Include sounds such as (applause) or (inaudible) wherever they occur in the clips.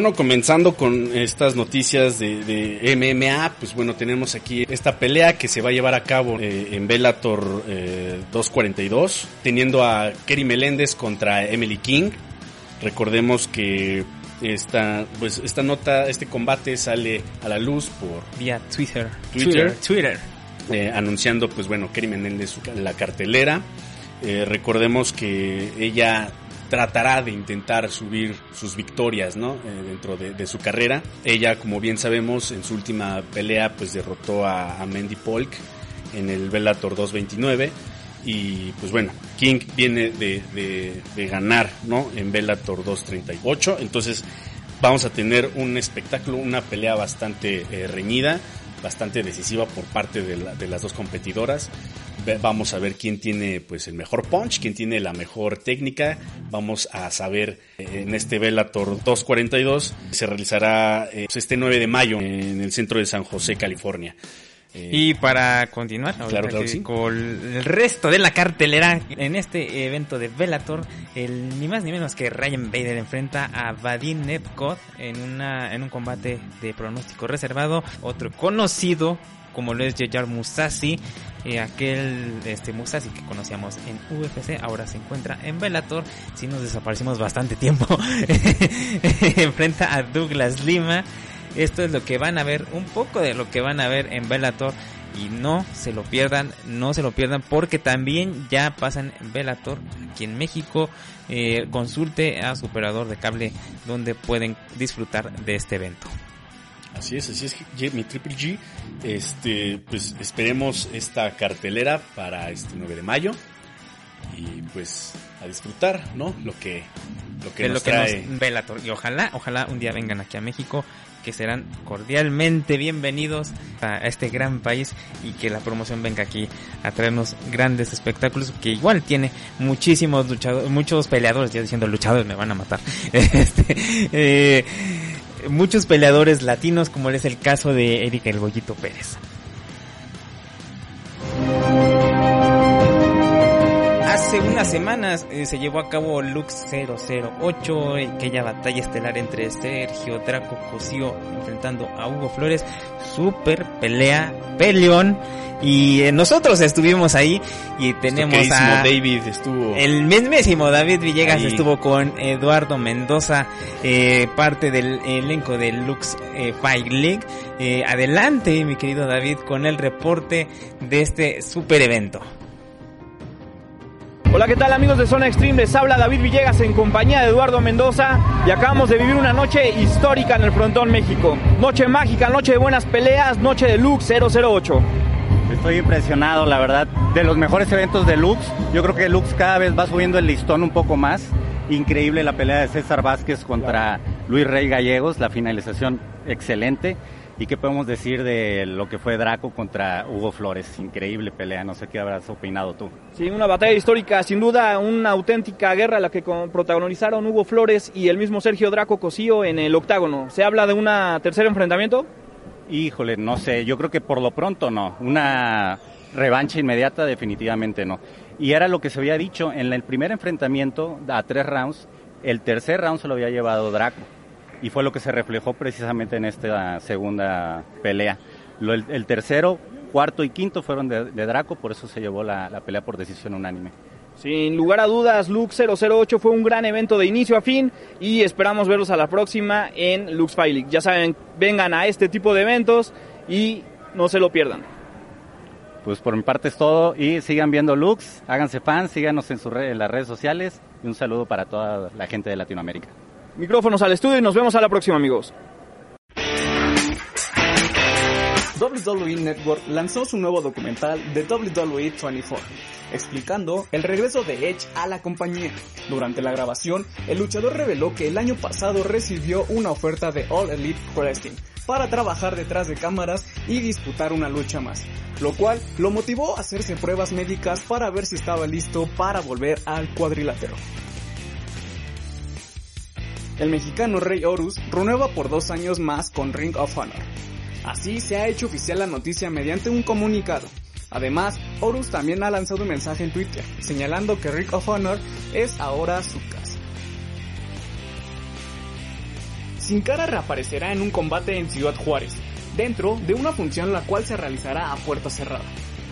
bueno, comenzando con estas noticias de, MMA, pues bueno, tenemos aquí esta pelea que se va a llevar a cabo eh, en Bellator 242, eh, teniendo a Kerry Meléndez contra Emily King. Recordemos que esta, pues esta nota, este combate sale a la luz por vía Twitter, Twitter, Twitter, eh, anunciando, pues bueno, Kerry Meléndez la cartelera. recordemos que ella tratará de intentar subir sus victorias, ¿no? Eh, dentro de, su carrera. Ella, como bien sabemos, en su última pelea, pues derrotó a, Mandy Polk en el Bellator 229. Y pues bueno, King viene de, ganar, ¿no? En Bellator 238. Entonces vamos a tener un espectáculo, una pelea bastante eh, reñida bastante decisiva por parte de, las dos competidoras. Vamos a ver quién tiene pues el mejor punch, quién tiene la mejor técnica. Vamos a saber eh, en este Bellator 242 se realizará eh, pues, este 9 de mayo en el centro de San José, California. Eh, y para continuar con el resto de la cartelera en este evento de Bellator, el, ni más ni menos que Ryan Bader enfrenta a Vadim Nevkot en, una, en un combate de pronóstico reservado, otro conocido como lo es Jejar Musashi, eh, aquel este Musashi que conocíamos en UFC, ahora se encuentra en Bellator, si nos desaparecimos bastante tiempo, (laughs) enfrenta a Douglas Lima esto es lo que van a ver, un poco de lo que van a ver en Bellator. Y no se lo pierdan, no se lo pierdan, porque también ya pasan en Bellator aquí en México. Eh, consulte a su operador de cable donde pueden disfrutar de este evento. Así es, así es, mi Triple G. Este, pues esperemos esta cartelera para este 9 de mayo. Y pues a disfrutar, ¿no? Lo que, lo que, nos trae. Bellator. Y ojalá, ojalá un día vengan aquí a México que serán cordialmente bienvenidos a este gran país y que la promoción venga aquí a traernos grandes espectáculos que igual tiene muchísimos luchadores, muchos peleadores, ya diciendo luchadores me van a matar, (laughs) este, eh, muchos peleadores latinos como es el caso de Erika El Goyito Pérez. Hace unas semanas eh, se llevó a cabo Lux 008, aquella batalla estelar entre Sergio Draco Cosío enfrentando a Hugo Flores, super pelea, peleón, y eh, nosotros estuvimos ahí y tenemos a David estuvo el mismísimo David Villegas estuvo con Eduardo Mendoza eh, parte del elenco de Lux Fight League. Adelante mi querido David con el reporte de este super evento Hola, ¿qué tal amigos de Zona Extreme? Les habla David Villegas en compañía de Eduardo Mendoza y acabamos de vivir una noche histórica en el Frontón México. Noche mágica, noche de buenas peleas, noche de Lux 008. Estoy impresionado, la verdad, de los mejores eventos de Lux. Yo creo que Lux cada vez va subiendo el listón un poco más. Increíble la pelea de César Vázquez contra Luis Rey Gallegos, la finalización excelente. ¿Y qué podemos decir de lo que fue Draco contra Hugo Flores? Increíble pelea, no sé qué habrás opinado tú. Sí, una batalla histórica, sin duda una auténtica guerra la que protagonizaron Hugo Flores y el mismo Sergio Draco Cosío en el octágono. ¿Se habla de un tercer enfrentamiento? Híjole, no sé, yo creo que por lo pronto no. Una revancha inmediata definitivamente no. Y era lo que se había dicho en el primer enfrentamiento a tres rounds, el tercer round se lo había llevado Draco y fue lo que se reflejó precisamente en esta segunda pelea. el, tercero, cuarto y quinto fueron de, Draco, por eso se llevó la, pelea por decisión unánime. Sin lugar a dudas, Lux 008 fue un gran evento de inicio a fin y esperamos verlos a la próxima en Lux Fight Ya saben, vengan a este tipo de eventos y no se lo pierdan. Pues por mi parte es todo y sigan viendo Lux, háganse fans, síganos en, su en las redes sociales y un saludo para toda la gente de Latinoamérica. Micrófonos al estudio y nos vemos a la próxima amigos. WWE Network lanzó su nuevo documental de WWE 24, explicando el regreso de Edge a la compañía. Durante la grabación, el luchador reveló que el año pasado recibió una oferta de All Elite Wrestling para trabajar detrás de cámaras y disputar una lucha más, lo cual lo motivó a hacerse pruebas médicas para ver si estaba listo para volver al cuadrilátero. El mexicano Rey Horus renueva por dos años más con Ring of Honor Así se ha hecho oficial la noticia mediante un comunicado. Además, Horus también ha lanzado un mensaje en Twitter señalando que Rick of Honor es ahora su casa. Sin Cara reaparecerá en un combate en Ciudad Juárez, dentro de una función la cual se realizará a puerta cerrada.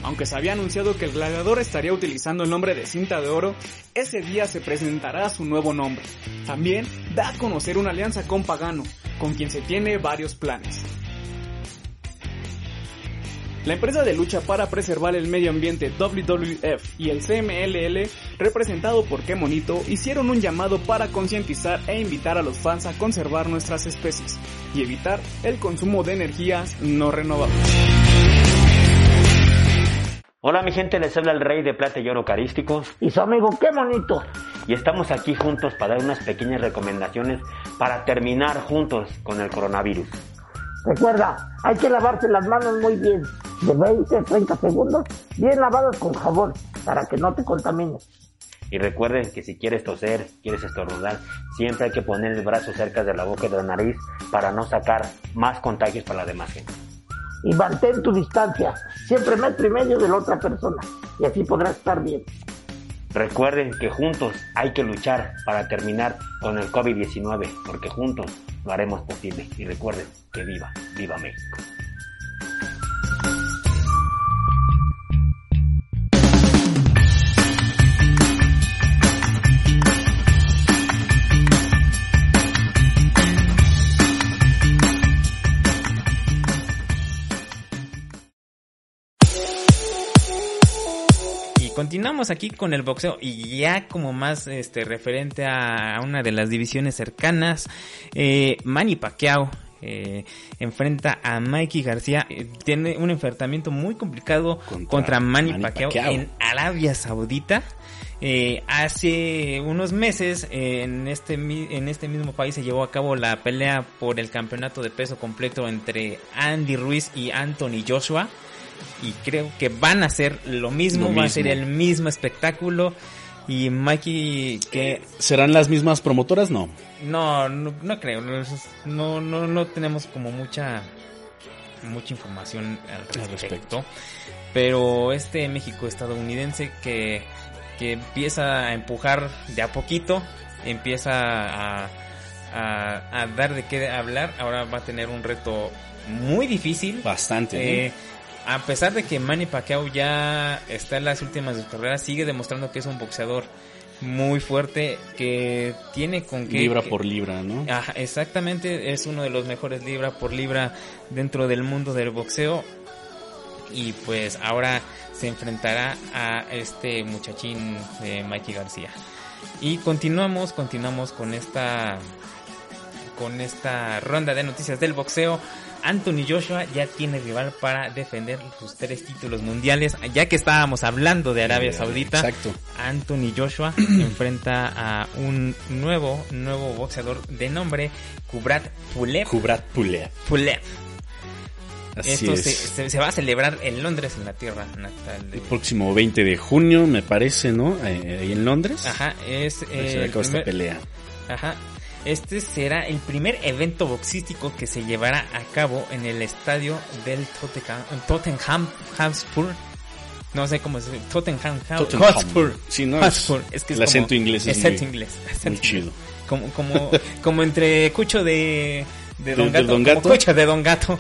Aunque se había anunciado que el gladiador estaría utilizando el nombre de Cinta de Oro, ese día se presentará su nuevo nombre. También da a conocer una alianza con Pagano, con quien se tiene varios planes. La empresa de lucha para preservar el medio ambiente WWF y el CMLL, representado por Qué Monito, hicieron un llamado para concientizar e invitar a los fans a conservar nuestras especies y evitar el consumo de energías no renovables. Hola mi gente, les habla el rey de plata y oro carísticos. Y su amigo, qué bonito. Y estamos aquí juntos para dar unas pequeñas recomendaciones para terminar juntos con el coronavirus. Recuerda, hay que lavarse las manos muy bien, de 20 a 30 segundos, bien lavadas con jabón, para que no te contamines. Y recuerden que si quieres toser, quieres estornudar, siempre hay que poner el brazo cerca de la boca y de la nariz para no sacar más contagios para la demás gente. Y mantén tu distancia, siempre metro y medio de la otra persona, y así podrás estar bien. Recuerden que juntos hay que luchar para terminar con el COVID-19, porque juntos lo haremos posible. Y recuerden que viva, viva México. Continuamos aquí con el boxeo y ya como más este referente a una de las divisiones cercanas, eh, Manny Pacquiao eh, enfrenta a Mikey García. Eh, tiene un enfrentamiento muy complicado contra, Manny, Pacquiao, en Arabia Saudita. Eh, hace unos meses en este en este mismo país se llevó a cabo la pelea por el campeonato de peso completo entre Andy Ruiz y Anthony Joshua y creo que van a hacer lo mismo, va a ser el mismo espectáculo. Y Mikey, que... ¿Serán las mismas promotoras? No. No, no, creo. No, no, no tenemos como mucha mucha información al respecto. Pero este México estadounidense que, que empieza a empujar de a poquito, empieza a, a, dar de qué hablar, ahora va a tener un reto muy difícil. Bastante. Eh, a pesar de que Manny Pacquiao ya está en las últimas de su carrera, sigue demostrando que es un boxeador muy fuerte, que tiene con que... Libra por libra, ¿no? Ajá, exactamente, es uno de los mejores libra por libra dentro del mundo del boxeo. Y pues ahora se enfrentará a este muchachín de Mikey García. Y continuamos, continuamos con esta con esta ronda de noticias del boxeo. Anthony Joshua ya tiene rival para defender sus tres títulos mundiales. Ya que estábamos hablando de Arabia Saudita, Anthony Joshua (clears throat) enfrenta a un nuevo, nuevo boxeador de nombre Kubrat Pulev. Kubrat Pulev. Pulev. Esto Se, va a celebrar en Londres, en la tierra natal. El próximo 20 de junio, me parece, ¿no? Eh, ahí en Londres. Ajá, es. Eh, esta pelea. Ajá, este será el primer evento boxístico que se llevará a cabo en el estadio del Tottenham, Hotspur. No sé cómo se dice. Tottenham, Hotspur. Sí, no, Es, que el acento inglés es, muy, inglés. muy chido. Como, como, (laughs) como entre cucho de, de Don Gato. don Gato? cucho de Don Gato.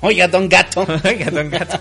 Oiga, Don Gato. (laughs) Oiga, Don Gato.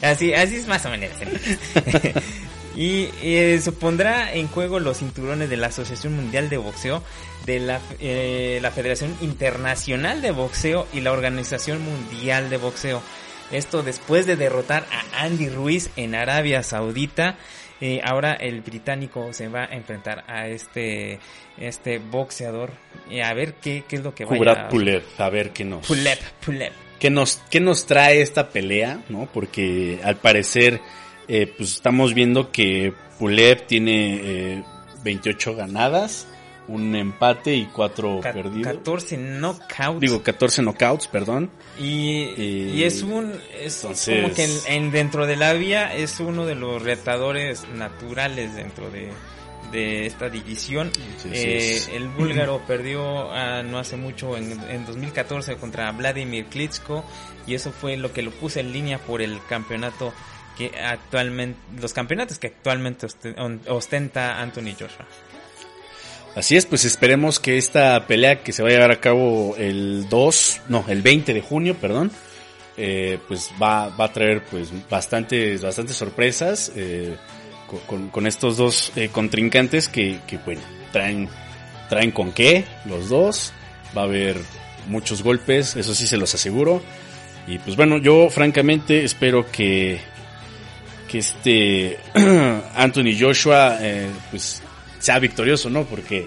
Así, así es más o menos. (laughs) Y eh, se pondrá en juego los cinturones de la Asociación Mundial de Boxeo, de la, eh, la Federación Internacional de Boxeo y la Organización Mundial de Boxeo. Esto después de derrotar a Andy Ruiz en Arabia Saudita. Eh, ahora el británico se va a enfrentar a este este boxeador y a ver qué, qué es lo que va a Pulev, a ver qué nos Pulev, Pulev. ¿Qué nos, qué nos trae esta pelea? ¿no? Porque al parecer eh, pues estamos viendo que Pulev tiene 28 eh, ganadas, un empate y cuatro perdidos. 14 knockouts. Digo, 14 knockouts, perdón. Y, y es un. Es como que en, dentro de la vía es uno de los retadores naturales dentro de, de esta división. Eh, el búlgaro (clears throat) perdió ah, no hace mucho, en, en 2014, contra Vladimir Klitschko. Y eso fue lo que lo puse en línea por el campeonato que actualmente. Los campeonatos que actualmente ostenta Anthony Joshua. Así es, pues esperemos que esta pelea que se va a llevar a cabo el 2, no, el 20 de junio, perdón, eh, pues va, va a traer pues bastantes, bastantes sorpresas eh, con, estos dos eh, contrincantes que, que, bueno, traen, traen con qué los dos, va a haber muchos golpes, eso sí se los aseguro. Y pues bueno, yo francamente espero que, que este (clears throat) Anthony Joshua pues sea victorioso, ¿no? Porque,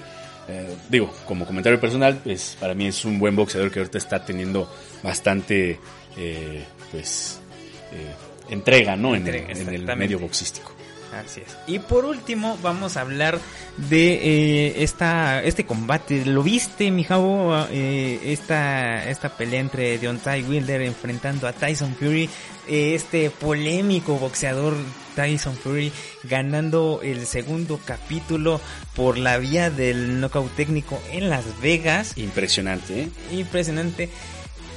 eh, digo, como comentario personal, pues para mí es un buen boxeador que ahorita está teniendo bastante, eh, pues, eh, entrega, ¿no? En, en el medio boxístico. Así es. Y por último, vamos a hablar de eh, esta este combate. ¿Lo viste, mi Eh, esta, esta pelea entre Deontay Wilder enfrentando a Tyson Fury. Eh, este polémico boxeador Tyson Fury ganando el segundo capítulo por la vía del knockout técnico en Las Vegas. Impresionante, ¿eh? Impresionante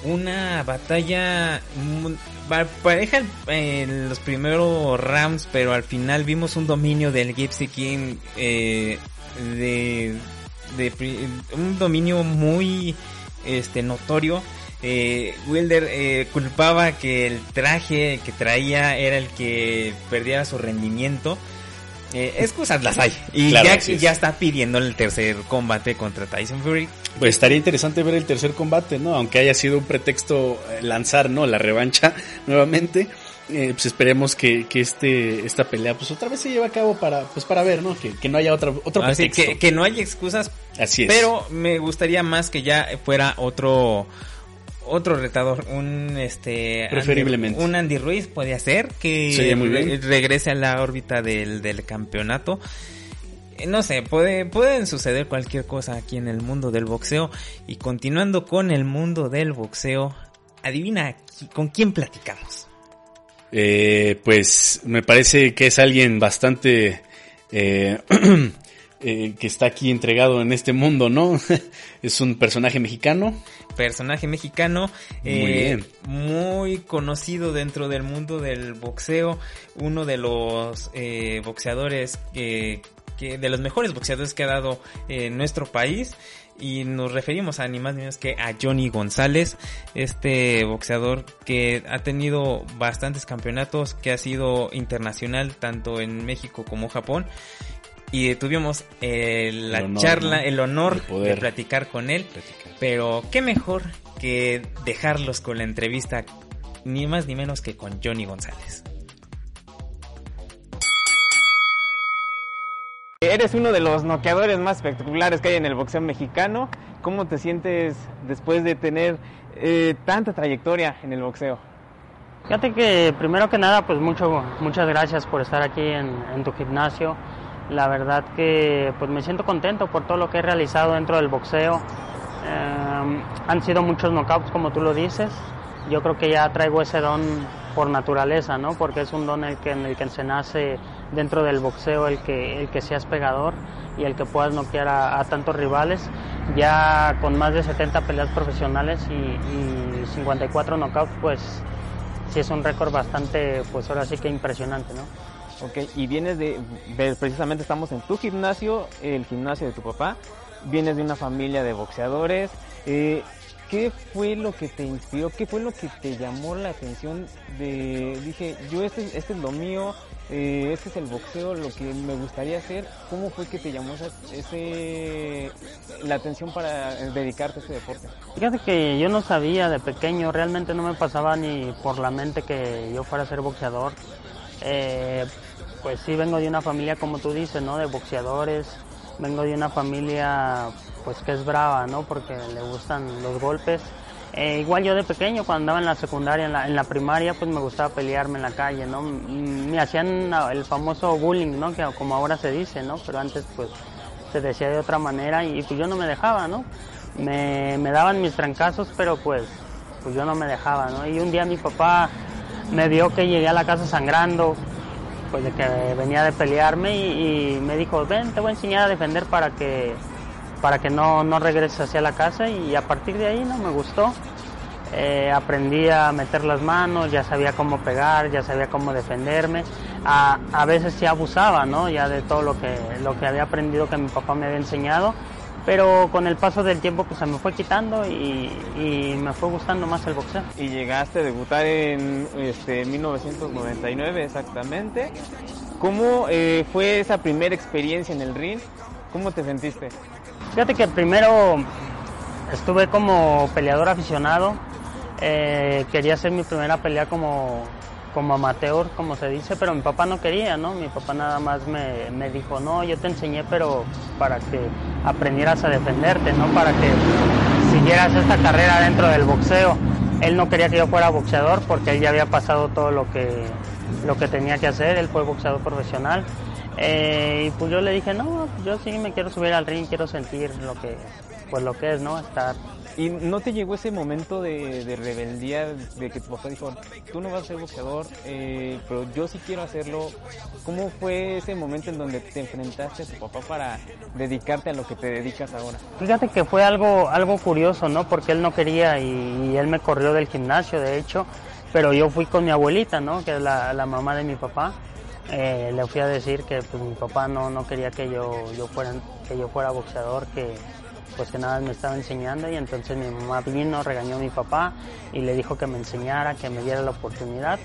una batalla pareja en los primeros rounds, pero al final vimos un dominio del Gypsy King eh, de, un dominio muy este notorio. Eh, Wilder eh, culpaba que el traje que traía era el que perdía su rendimiento eh, excusas las hay. Y ya, ya está pidiendo el tercer combate contra Tyson Fury. Pues estaría interesante ver el tercer combate, ¿no? Aunque haya sido un pretexto eh, lanzar, ¿no? La revancha (laughs) nuevamente. Eh, pues esperemos que, que este esta pelea pues otra vez se lleve a cabo para pues para ver no que, no haya otra otro Así que, que no haya excusas así es pero me gustaría más que ya fuera otro otro retador, un este preferiblemente un Andy Ruiz podría ser que regrese a la órbita del, del campeonato. Eh, no sé, puede, pueden suceder cualquier cosa aquí en el mundo del boxeo. Y continuando con el mundo del boxeo, adivina con quién platicamos. Eh, pues me parece que es alguien bastante eh, (clears throat) Eh, que está aquí entregado en este mundo, ¿no? (laughs) es un personaje mexicano. Personaje mexicano, eh, muy, conocido dentro del mundo del boxeo, uno de los eh, boxeadores que, de los mejores boxeadores que ha dado nuestro país y nos referimos a ni más ni menos que a Johnny González, este boxeador que ha tenido bastantes campeonatos, que ha sido internacional tanto en México como Japón y tuvimos eh, la charla, el honor de, poder platicar con él. Pero qué mejor que dejarlos con la entrevista, ni más ni menos que con Johnny González. Eres uno de los noqueadores más espectaculares que hay en el boxeo mexicano. ¿Cómo te sientes después de tener eh, tanta trayectoria en el boxeo? Fíjate que primero que nada, pues mucho, muchas gracias por estar aquí en, en tu gimnasio. La verdad que pues me siento contento por todo lo que he realizado dentro del boxeo. Eh, han sido muchos knockouts como tú lo dices. Yo creo que ya traigo ese don por naturaleza, ¿no? Porque es un don el que, el que se nace dentro del boxeo, el que, el que seas pegador y el que puedas noquear a, tantos rivales. Ya con más de 70 peleas profesionales y, y 54 knockouts, pues sí es un récord bastante, pues ahora sí que impresionante, ¿no? Ok, y vienes de, precisamente estamos en tu gimnasio, el gimnasio de tu papá, vienes de una familia de boxeadores. Eh, ¿Qué fue lo que te inspiró? ¿Qué fue lo que te llamó la atención dije, yo este, este es lo mío, eh, este es el boxeo, lo que me gustaría hacer, ¿cómo fue que te llamó ese, la atención para dedicarte a este deporte? Fíjate que yo no sabía de pequeño, realmente no me pasaba ni por la mente que yo fuera a ser boxeador. Eh, pues sí vengo de una familia, como tú dices, ¿no? De boxeadores, vengo de una familia pues que es brava, ¿no? Porque le gustan los golpes. Eh, igual yo de pequeño, cuando andaba en la secundaria, en la, primaria, pues me gustaba pelearme en la calle, ¿no? Mm, me hacían el famoso bullying, ¿no? Que como ahora se dice, ¿no? Pero antes pues se decía de otra manera y pues yo no me dejaba, ¿no? Me, me daban mis trancazos, pero pues, pues yo no me dejaba, ¿no? Y un día mi papá me vio que llegué a la casa sangrando, pues de que venía de pelearme y, me dijo, ven, te voy a enseñar a defender para que, para que no, no regreses hacia la casa y a partir de ahí no me gustó. Eh, aprendí a meter las manos, ya sabía cómo pegar, ya sabía cómo defenderme. A, a veces sí abusaba, ¿no? Ya de todo lo que, lo que había aprendido que mi papá me había enseñado pero con el paso del tiempo pues se me fue quitando y, me fue gustando más el boxeo. Y llegaste a debutar en este, 1999 exactamente. ¿Cómo eh, fue esa primera experiencia en el ring? ¿Cómo te sentiste? Fíjate que primero estuve como peleador aficionado. Eh, quería hacer mi primera pelea como, como amateur, como se dice, pero mi papá no quería, ¿no? Mi papá nada más me, me, dijo, no, yo te enseñé, pero para que aprendieras a defenderte, ¿no? Para que siguieras esta carrera dentro del boxeo. Él no quería que yo fuera boxeador porque él ya había pasado todo lo que, lo que tenía que hacer, él fue boxeador profesional. Eh, y pues yo le dije, no, yo sí me quiero subir al ring, quiero sentir lo que, pues lo que es, ¿no? Estar ¿Y no te llegó ese momento de, rebeldía de que tu papá dijo, tú no vas a ser boxeador, eh, pero yo sí quiero hacerlo? ¿Cómo fue ese momento en donde te enfrentaste a tu papá para dedicarte a lo que te dedicas ahora? Fíjate que fue algo, algo curioso, ¿no? Porque él no quería y, él me corrió del gimnasio, de hecho, pero yo fui con mi abuelita, ¿no? Que es la, mamá de mi papá. Eh, le fui a decir que pues, mi papá no, no quería que yo, yo fuera, que yo fuera boxeador, que pues que nada me estaba enseñando y entonces mi mamá vino, regañó a mi papá y le dijo que me enseñara, que me diera la oportunidad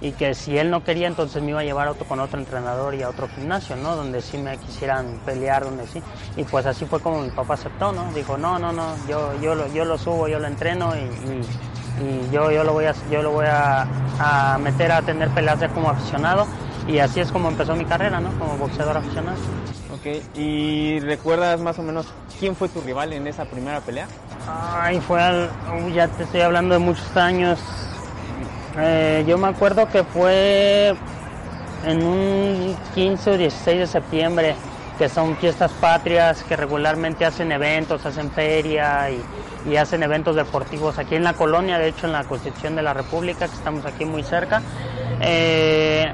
y que si él no quería entonces me iba a llevar otro, con otro entrenador y a otro gimnasio, ¿no? Donde sí me quisieran pelear, donde sí. Y pues así fue como mi papá aceptó, ¿no? Dijo, no, no, no, yo, yo, lo, yo lo subo, yo lo entreno y, y, yo, yo lo voy, a, yo lo voy a, a meter a tener peleas ya como aficionado y así es como empezó mi carrera, ¿no? Como boxeador aficionado. ¿Y recuerdas más o menos quién fue tu rival en esa primera pelea? Ay, fue al, ya te estoy hablando de muchos años. Eh, yo me acuerdo que fue en un 15 o 16 de septiembre, que son fiestas patrias, que regularmente hacen eventos, hacen feria y, y hacen eventos deportivos aquí en la colonia, de hecho en la Constitución de la República, que estamos aquí muy cerca. Eh,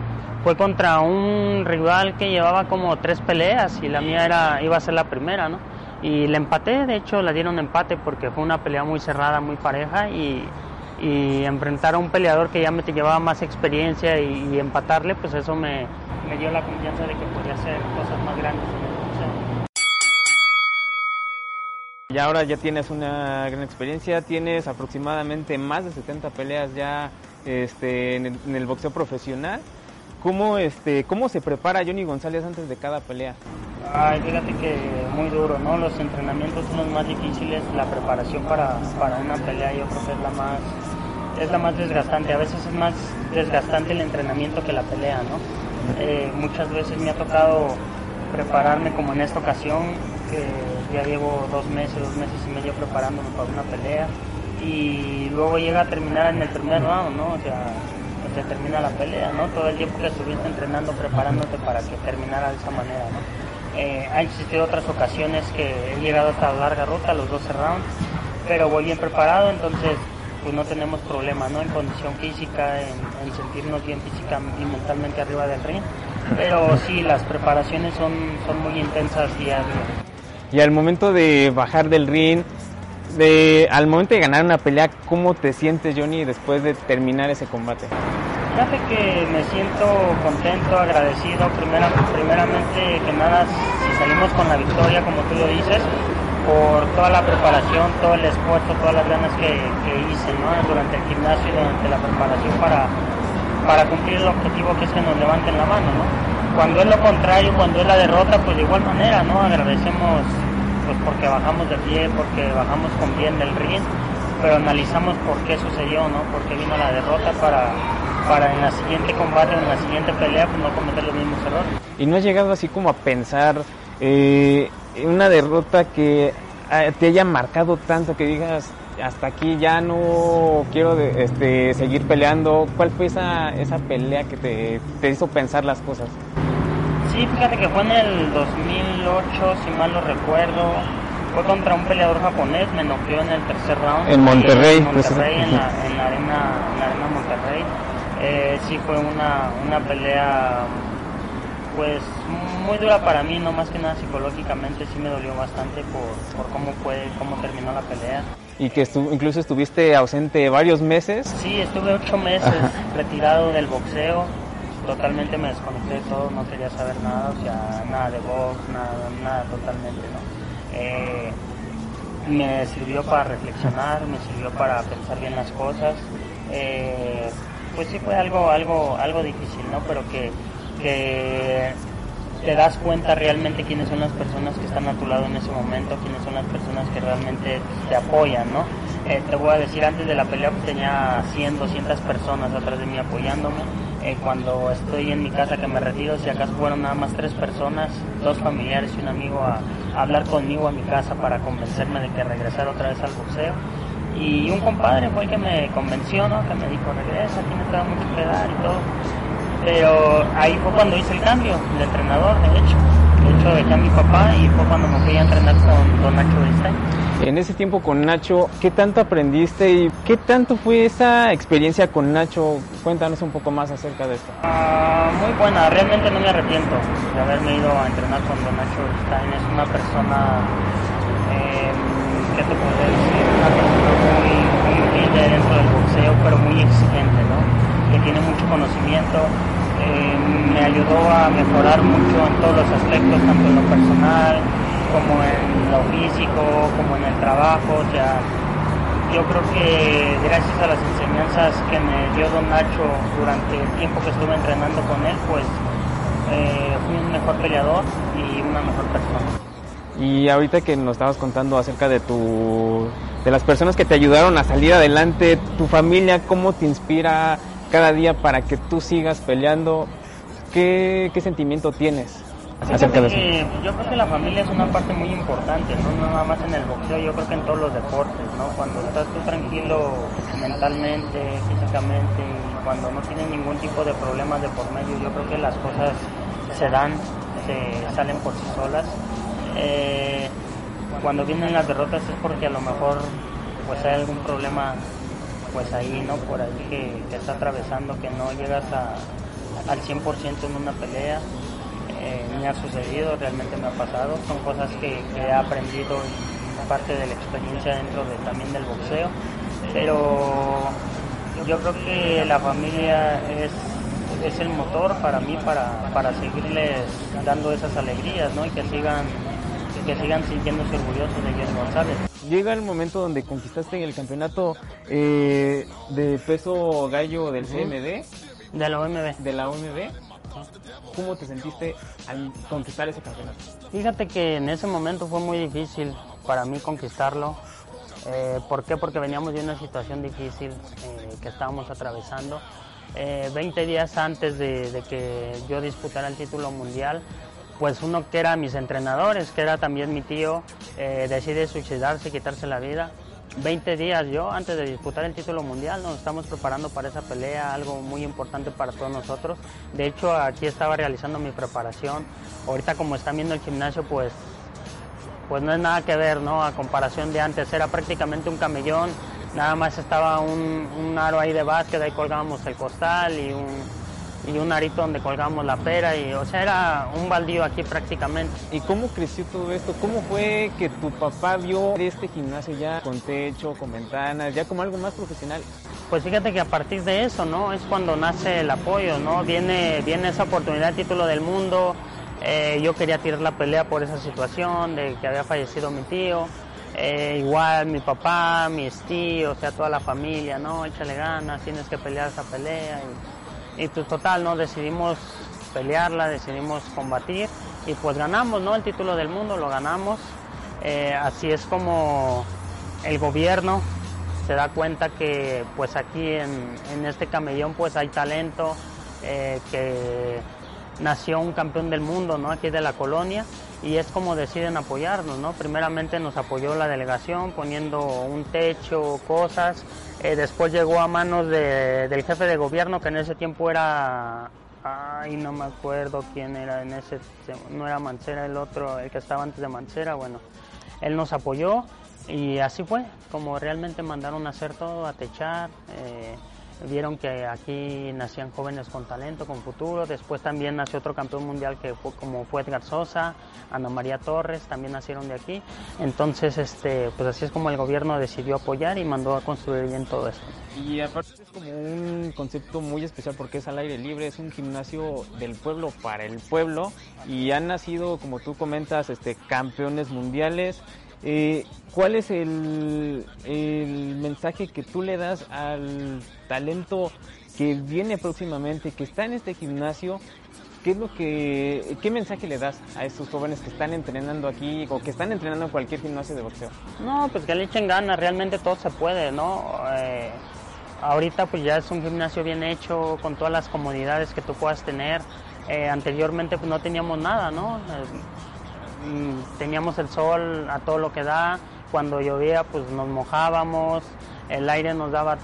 fue contra un rival que llevaba como tres peleas y la mía era iba a ser la primera, ¿no? Y le empaté, de hecho la dieron empate porque fue una pelea muy cerrada, muy pareja y, enfrentar a un peleador que ya me llevaba más experiencia y, empatarle, pues eso me, dio la confianza de que podía hacer cosas más grandes Y ahora ya tienes una gran experiencia, tienes aproximadamente más de 70 peleas ya este, en el boxeo profesional. ¿Cómo, este, ¿Cómo se prepara Johnny González antes de cada pelea? Ay, fíjate que muy duro, ¿no? Los entrenamientos son los más difíciles, la preparación para, para una pelea yo creo que es la más es la más desgastante. A veces es más desgastante el entrenamiento que la pelea, ¿no? Eh, muchas veces me ha tocado prepararme como en esta ocasión, que ya llevo dos meses, dos meses y medio preparándome para una pelea y luego llega a terminar en el primer round, ¿no? O sea, termina la pelea, ¿no? Todo el tiempo que estuviste entrenando, preparándote para que terminara de esa manera, ¿no? Eh, ha existido otras ocasiones que he llegado hasta la larga ruta, los 12 rounds, pero voy bien preparado, entonces pues no tenemos problema, ¿no? En condición física, en, sentirnos bien física y mentalmente arriba del ring, pero sí, las preparaciones son, son muy intensas día a día. Y al momento de bajar del ring, de, al momento de ganar una pelea, ¿cómo te sientes, Johnny, después de terminar ese combate? Fíjate que me siento contento, agradecido, primera, primeramente que nada, si salimos con la victoria, como tú lo dices, por toda la preparación, todo el esfuerzo, todas las ganas que, hice durante el gimnasio y durante la preparación para, para cumplir el objetivo que es que nos levanten la mano, ¿no? Cuando es lo contrario, cuando es la derrota, pues de igual manera, ¿no? Agradecemos pues porque bajamos de pie, porque bajamos con bien del ring, pero analizamos por qué sucedió, ¿no? Por qué vino la derrota para, para en la siguiente combate, en la siguiente pelea, pues no cometer los mismos errores. ¿Y no has llegado así como a pensar eh, una derrota que eh, te haya marcado tanto que digas, hasta aquí ya no quiero este, seguir peleando. ¿Cuál fue esa, esa pelea que te, hizo pensar las cosas? Sí, fíjate que fue en el 2008, si mal no recuerdo. Fue contra un peleador japonés, me noqueó en el tercer round. En Monterrey. En Monterrey, en, la, en, la, arena, en la arena Monterrey. Eh, sí fue una, una pelea pues muy dura para mí, no más que nada psicológicamente sí me dolió bastante por, por cómo fue, cómo terminó la pelea y que incluso estuviste ausente varios meses. Sí, estuve ocho meses retirado del boxeo, totalmente me desconecté de todo, no quería saber nada, o sea, nada de box, nada, nada totalmente, ¿no? Eh, me sirvió para reflexionar, me sirvió para pensar bien las cosas. Eh, pues sí fue algo, algo, algo difícil, ¿no? Pero que, que te das cuenta realmente quiénes son las personas que están a tu lado en ese momento, quiénes son las personas que realmente te apoyan, ¿no? Eh, te voy a decir, antes de la pelea tenía 100, 200 personas atrás de mí apoyándome. Eh, cuando estoy en mi casa que me retiro, si acaso fueron nada más tres personas, dos familiares y un amigo a, hablar conmigo a mi casa para convencerme de que regresara otra vez al boxeo. Y un compadre fue el que me convenció, ¿no? Que me dijo, regresa, te da mucho que dar y todo pero ahí fue cuando hice el cambio de entrenador, de hecho. De hecho, dejé a mi papá y fue cuando me fui a entrenar con, con Nacho Beristain. En ese tiempo con Nacho, ¿qué tanto aprendiste y qué tanto fue esa experiencia con Nacho? Cuéntanos un poco más acerca de esto. Ah, muy buena, realmente no me arrepiento de haberme ido a entrenar con Don Nacho Beristain. Es una persona, eh, ¿qué te puedo decir? Una persona muy, humilde dentro del boxeo, pero muy exigente, ¿no? Que tiene mucho conocimiento eh, me ayudó a mejorar mucho en todos los aspectos, tanto en lo personal como en lo físico, como en el trabajo. O sea, yo creo que gracias a las enseñanzas que me dio Don Nacho durante el tiempo que estuve entrenando con él, pues eh, fui un mejor peleador y una mejor persona. Y ahorita que nos estabas contando acerca de tu de las personas que te ayudaron a salir adelante, tu familia, cómo te inspira, cada día para que tú sigas peleando, ¿qué, qué sentimiento tienes? Acerca de eso? yo creo que la familia es una parte muy importante, no nada más en el boxeo, yo creo que en todos los deportes, ¿no? Cuando estás tú tranquilo mentalmente, físicamente, y cuando no tienes ningún tipo de problemas de por medio, yo creo que las cosas se dan, se salen por sí solas. Eh, cuando vienen las derrotas es porque a lo mejor pues hay algún problema pues ahí, ¿no? Por ahí que, está atravesando, que no llegas a, al 100% en una pelea. Eh, me ha sucedido, realmente me ha pasado. Son cosas que, he aprendido parte de la experiencia dentro de, también del boxeo. Pero yo creo que la familia es, es el motor para mí para, para seguirles dando esas alegrías, ¿no? Y que sigan que sigan sintiéndose orgullosos de Jerry González. Llega el momento donde conquistaste el campeonato eh, de peso gallo del CMD. De la OMB. De la OMB. ¿Cómo te sentiste al conquistar ese campeonato? Fíjate que en ese momento fue muy difícil para mí conquistarlo. Eh, ¿Por qué? Porque veníamos de una situación difícil eh, que estábamos atravesando. 20 días antes de, de, que yo disputara el título mundial, pues uno que era mis entrenadores, que era también mi tío, eh, decide suicidarse, quitarse la vida. 20 días yo, antes de disputar el título mundial, nos estamos preparando para esa pelea, algo muy importante para todos nosotros. De hecho, aquí estaba realizando mi preparación. Ahorita como están viendo el gimnasio, pues, pues no es nada que ver, ¿no? A comparación de antes, era prácticamente un camellón, nada más estaba un, un aro ahí de básquet, ahí colgábamos el costal y un, y un arito donde colgamos la pera y o sea era un baldío aquí prácticamente. ¿Y cómo creció todo esto? ¿Cómo fue que tu papá vio este gimnasio ya con techo, con ventanas, ya como algo más profesional? Pues fíjate que a partir de eso, ¿no? Es cuando nace el apoyo, ¿no? Viene, viene esa oportunidad título del mundo. Eh, yo quería tirar la pelea por esa situación de que había fallecido mi tío. Eh, igual mi papá, mis tíos, o sea, toda la familia, ¿no? Échale ganas, tienes que pelear esa pelea. Y, Y pues total, ¿no? Decidimos pelearla, decidimos combatir y pues ganamos, ¿no? El título del mundo lo ganamos. Eh, así es como el gobierno se da cuenta que pues aquí en, en este camellón pues hay talento, eh, que nació un campeón del mundo, ¿no? Aquí de la colonia y es como deciden apoyarnos, ¿no? Primeramente nos apoyó la delegación poniendo un techo, cosas, eh, después llegó a manos del jefe de gobierno que en ese tiempo era, ay, no me acuerdo quién era en ese, no era Mancera el otro, el que estaba antes de Mancera, bueno, él nos apoyó y así fue, como realmente mandaron a hacer todo, a techar. Eh, vieron que aquí nacían jóvenes con talento, con futuro. Después también nació otro campeón mundial que fue, como fue Edgar Sosa, Ana María Torres, también nacieron de aquí. Entonces, este, pues así es como el gobierno decidió apoyar y mandó a construir bien todo esto. Y aparte es como un concepto muy especial porque es al aire libre, es un gimnasio del pueblo para el pueblo y han nacido, como tú comentas, este, campeones mundiales. Eh, ¿Cuál es el, el, mensaje que tú le das al talento que viene próximamente, que está en este gimnasio? ¿Qué es lo que, qué mensaje le das a esos jóvenes que están entrenando aquí o que están entrenando en cualquier gimnasio de boxeo? No, pues que le echen ganas, realmente todo se puede, ¿no? Eh, ahorita pues ya es un gimnasio bien hecho, con todas las comodidades que tú puedas tener. Eh, anteriormente pues no teníamos nada, ¿no? Mm, teníamos el sol a todo lo que da, cuando llovía pues nos mojábamos, el aire nos daba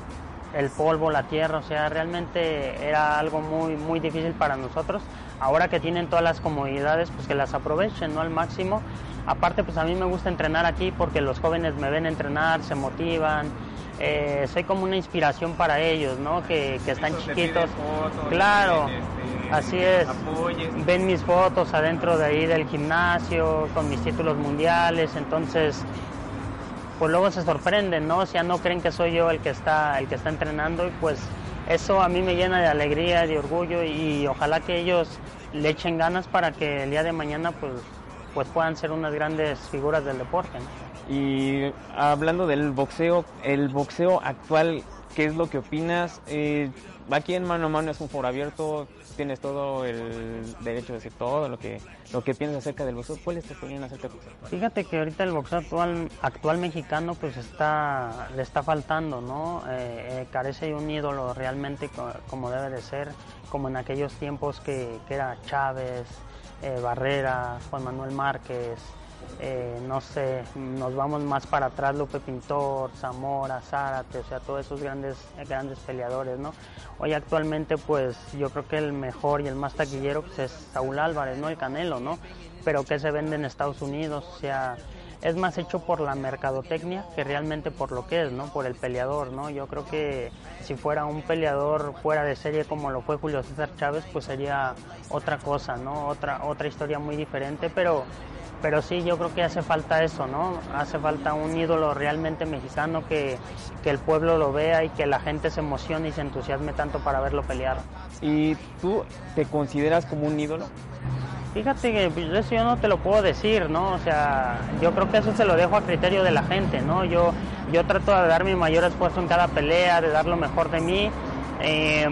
el polvo, la tierra, o sea, realmente era algo muy, muy difícil para nosotros. Ahora que tienen todas las comodidades, pues que las aprovechen, ¿no? Al máximo. Aparte, pues a mí me gusta entrenar aquí porque los jóvenes me ven entrenar, se motivan, eh, soy como una inspiración para ellos, ¿no? Que, que están chiquitos. claro, este, así es. Ven mis fotos adentro de ahí del gimnasio, con mis títulos mundiales, entonces pues luego se sorprenden, ¿no? O sea, no creen que soy yo el que está, el que está entrenando y pues eso a mí me llena de alegría, de orgullo y ojalá que ellos le echen ganas para que el día de mañana pues, pues puedan ser unas grandes figuras del deporte. Y hablando del boxeo, el boxeo actual, ¿qué es lo que opinas? Eh, aquí en mano a mano es un foro abierto, tienes todo el derecho de decir todo lo que lo que piensas acerca del boxeo. ¿Cuál es tu opinión acerca del boxeo? Fíjate que ahorita el boxeo actual, actual mexicano pues está le está faltando, ¿no? Eh, eh, carece de un ídolo realmente como debe de ser, como en aquellos tiempos que, era Chávez, Barrera, Juan Manuel Márquez, eh, no sé, nos vamos más para atrás, Lupe Pintor, Zamora, Zárate, o sea, todos esos grandes, grandes peleadores, ¿no? Hoy actualmente, pues, yo creo que el mejor y el más taquillero pues, es Saúl Álvarez, ¿no? El Canelo, ¿no? Pero que se vende en Estados Unidos, o sea, es más hecho por la mercadotecnia que realmente por lo que es, ¿no? Por el peleador, ¿no? Yo creo que si fuera un peleador fuera de serie como lo fue Julio César Chávez, pues sería otra cosa, ¿no? Otra, otra historia muy diferente, pero pero sí, yo creo que hace falta eso, ¿no? Hace falta un ídolo realmente mexicano que, que, el pueblo lo vea y que la gente se emocione y se entusiasme tanto para verlo pelear. ¿Y tú te consideras como un ídolo? Fíjate que pues, eso yo no te lo puedo decir, ¿no? O sea, yo creo que eso se lo dejo a criterio de la gente, ¿no? Yo, yo trato de dar mi mayor esfuerzo en cada pelea, de dar lo mejor de mí. Eh,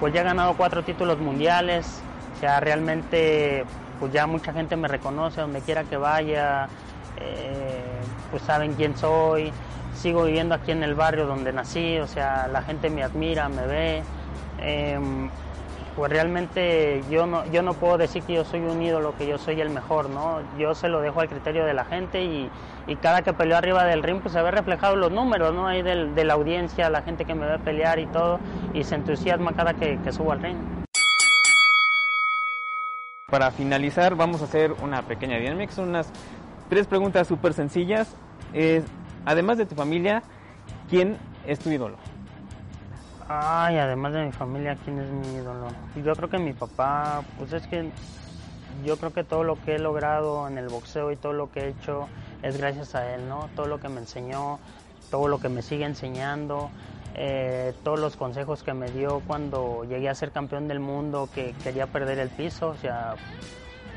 pues ya he ganado cuatro títulos mundiales, o sea, realmente pues ya mucha gente me reconoce donde quiera que vaya, eh, pues saben quién soy, sigo viviendo aquí en el barrio donde nací, o sea, la gente me admira, me ve. Em, pues realmente yo no, yo no puedo decir que yo soy un ídolo, que yo soy el mejor, ¿no? Yo se lo dejo al criterio de la gente y, cada que peleo arriba del ring pues se ve reflejado los números, ¿no? Ahí de la audiencia, la gente que me ve pelear y todo, y se entusiasma cada que subo al ring. Para finalizar, vamos a hacer una pequeña dinámica. Son unas tres preguntas súper sencillas. además de tu familia, ¿quién es tu ídolo? Ay, además de mi familia, ¿quién es mi ídolo? Yo creo que mi papá, pues es que yo creo que todo lo que he logrado en el boxeo y todo lo que he hecho es gracias a él, ¿no? Todo lo que me enseñó, todo lo que me sigue enseñando. Eh, todos los consejos que me dio cuando llegué a ser campeón del mundo, que quería perder el piso, o sea,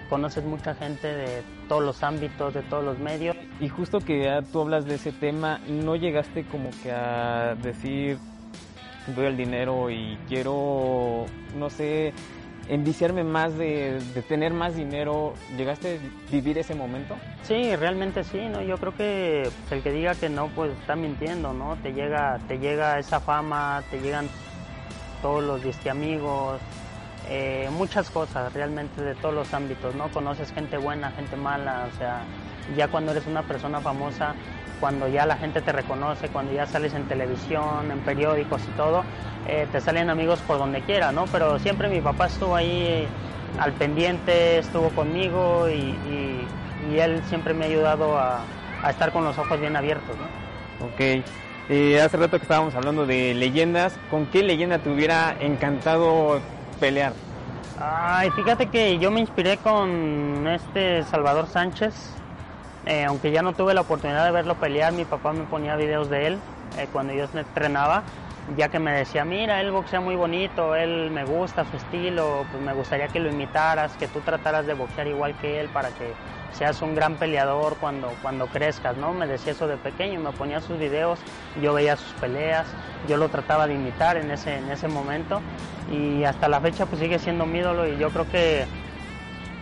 conoces mucha gente de todos los ámbitos, de todos los medios. Y justo que tú hablas de ese tema, ¿no llegaste como que a decir, veo el dinero y quiero, no sé, enviciarme más de, tener más dinero. ¿Llegaste a vivir ese momento? Sí, realmente sí, ¿no? Yo creo que pues, el que diga que no, pues está mintiendo, ¿no? Te llega, te llega esa fama, te llegan todos los disque amigos, eh, muchas cosas realmente de todos los ámbitos, ¿no? Conoces gente buena, gente mala, o sea, ya cuando eres una persona famosa, cuando ya la gente te reconoce, cuando ya sales en televisión, en periódicos y todo, eh, te salen amigos por donde quiera, ¿no? Pero siempre mi papá estuvo ahí al pendiente, estuvo conmigo y, él siempre me ha ayudado a, estar con los ojos bien abiertos, ¿no? Ok. Eh, hace rato que estábamos hablando de leyendas, ¿con qué leyenda te hubiera encantado pelear? Ay, fíjate que yo me inspiré con este Salvador Sánchez, eh, aunque ya no tuve la oportunidad de verlo pelear, mi papá me ponía videos de él eh, cuando yo entrenaba, ya que me decía, mira, él boxea muy bonito, él me gusta su estilo, pues me gustaría que lo imitaras, que tú trataras de boxear igual que él para que seas un gran peleador cuando, cuando crezcas, ¿no? Me decía eso de pequeño, me ponía sus videos, yo veía sus peleas, yo lo trataba de imitar en ese, en ese momento y hasta la fecha pues sigue siendo mi ídolo y yo creo que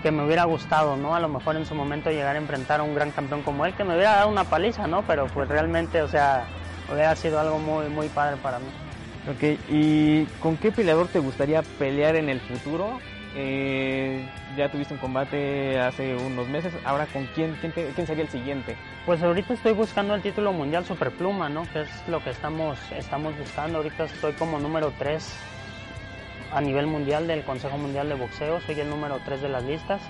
que me hubiera gustado, ¿no? A lo mejor en su momento llegar a enfrentar a un gran campeón como él, que me hubiera dado una paliza, ¿no? Pero pues realmente, o sea, hubiera sido algo muy, muy padre para mí. Ok, ¿y con qué peleador te gustaría pelear en el futuro? Eh, ya tuviste un combate hace unos meses, ahora con quién, quién, quién, sería el siguiente? Pues ahorita estoy buscando el título mundial superpluma, ¿no? Que es lo que estamos, estamos buscando. Ahorita estoy como número 3 a nivel mundial del Consejo Mundial de Boxeo, soy el número 3 de las listas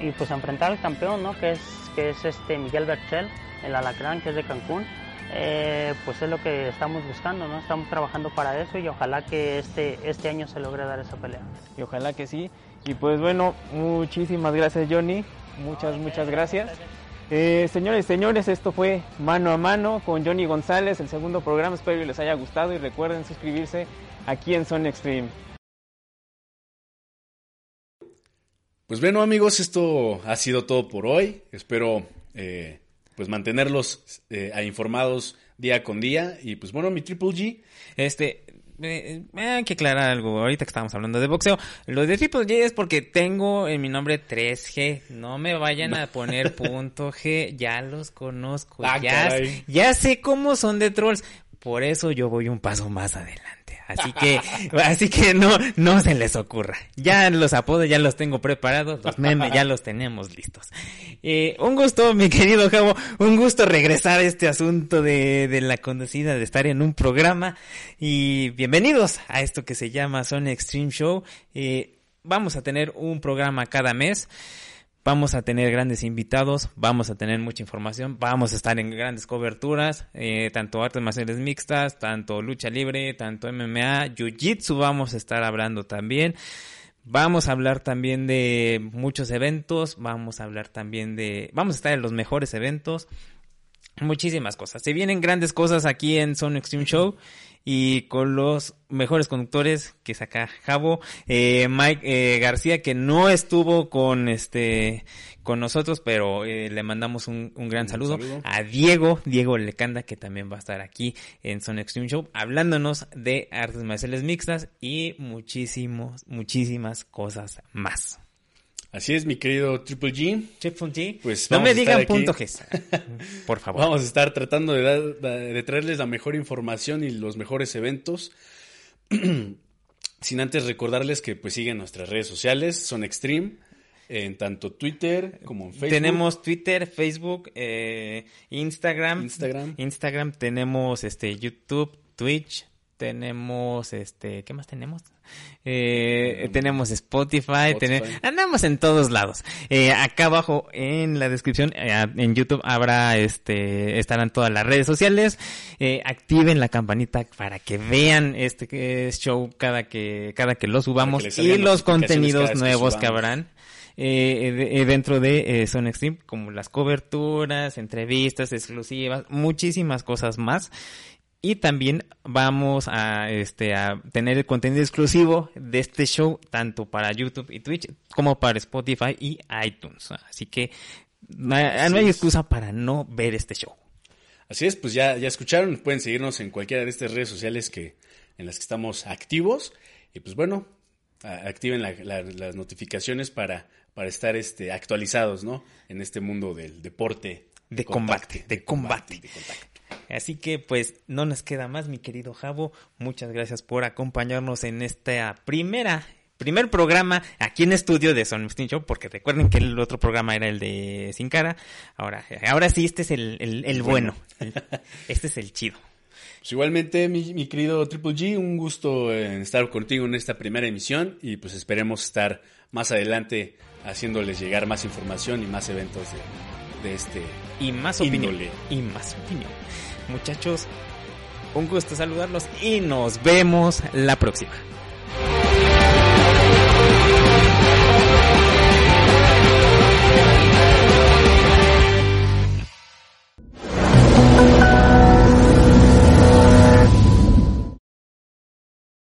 y pues enfrentar al campeón, ¿no? Que es, que es este Miguel Berchel, el alacrán que es de Cancún, eh, pues es lo que estamos buscando, ¿no? Estamos trabajando para eso y ojalá que este, este año se logre dar esa pelea. Y ojalá que sí. Y pues bueno, muchísimas gracias Johnny, muchas, muchas gracias. Eh, señores y señores, esto fue Mano a Mano con Johnny González, el segundo programa. Espero que les haya gustado y recuerden suscribirse aquí en Zone Extreme. Pues bueno amigos, esto ha sido todo por hoy. Espero eh, pues mantenerlos eh, informados día con día. Y pues bueno, mi Triple G. Este, eh, hay que aclarar algo, ahorita que estamos hablando de boxeo. Lo de Triple G es porque tengo en mi nombre 3G. No me vayan a poner (laughs) punto G, ya los conozco. Ah, ya, ya sé cómo son de trolls. Por eso yo voy un paso más adelante. Así que, (laughs) así que no, no se les ocurra. Ya los apodos ya los tengo preparados, los memes ya los tenemos listos. Eh, un gusto, mi querido Javo, un gusto regresar a este asunto de, de la conocida de estar en un programa. Y bienvenidos a esto que se llama Sony Extreme Show. Eh, vamos a tener un programa cada mes. Vamos a tener grandes invitados, vamos a tener mucha información, vamos a estar en grandes coberturas, eh, tanto artes marciales mixtas, tanto lucha libre, tanto MMA, jiu-jitsu vamos a estar hablando también. Vamos a hablar también de muchos eventos, vamos a hablar también de, vamos a estar en los mejores eventos, muchísimas cosas. Se vienen grandes cosas aquí en Zone Extreme Show y con los mejores conductores que saca Javo, eh, Mike eh, García que no estuvo con este con nosotros, pero eh, le mandamos un, gran saludo. a Diego, Diego Lecanda que también va a estar aquí en Zone Extreme Show hablándonos de artes marciales mixtas y muchísimos muchísimas cosas más. Así es, mi querido Triple G. Triple G. Pues no me digan punto G. (laughs) Por favor. Vamos a estar tratando de, de traerles la mejor información y los mejores eventos. (clears throat) Sin antes recordarles que pues siguen nuestras redes sociales, son Extreme, en tanto Twitter como en Facebook. Tenemos Twitter, Facebook, eh, Instagram. Instagram. Instagram tenemos este YouTube, Twitch, tenemos este, ¿qué más tenemos? Eh, tenemos Spotify, andamos en todos lados. Eh, acá abajo en la descripción, eh, en YouTube habrá, este, estarán todas las redes sociales. Eh, activen la campanita para que vean este show cada que, cada que lo subamos y los contenidos nuevos que, habrán. Eh, dentro de eh, Zone Extreme, como las coberturas, entrevistas exclusivas, muchísimas cosas más y también vamos a, este, a tener el contenido exclusivo de este show, tanto para YouTube y Twitch, como para Spotify y iTunes. Así que no hay excusa para no ver este show. Así es, pues ya, ya escucharon, pueden seguirnos en cualquiera de estas redes sociales que, en las que estamos activos. Y pues bueno, activen las notificaciones para, para estar este, actualizados, ¿no? En este mundo del deporte. De combate, de combate. De Así que pues no nos queda más, mi querido Javo. Muchas gracias por acompañarnos en esta primera primer programa aquí en estudio de Son Show, porque recuerden que el otro programa era el de Sin Cara. Ahora, ahora sí, este es el, bueno. este es el chido. Pues igualmente, mi, querido Triple G, un gusto eh, estar contigo en esta primera emisión y pues esperemos estar más adelante haciéndoles llegar más información y más eventos de, este y más opinión y más opinión. Muchachos, un gusto saludarlos y nos vemos la próxima.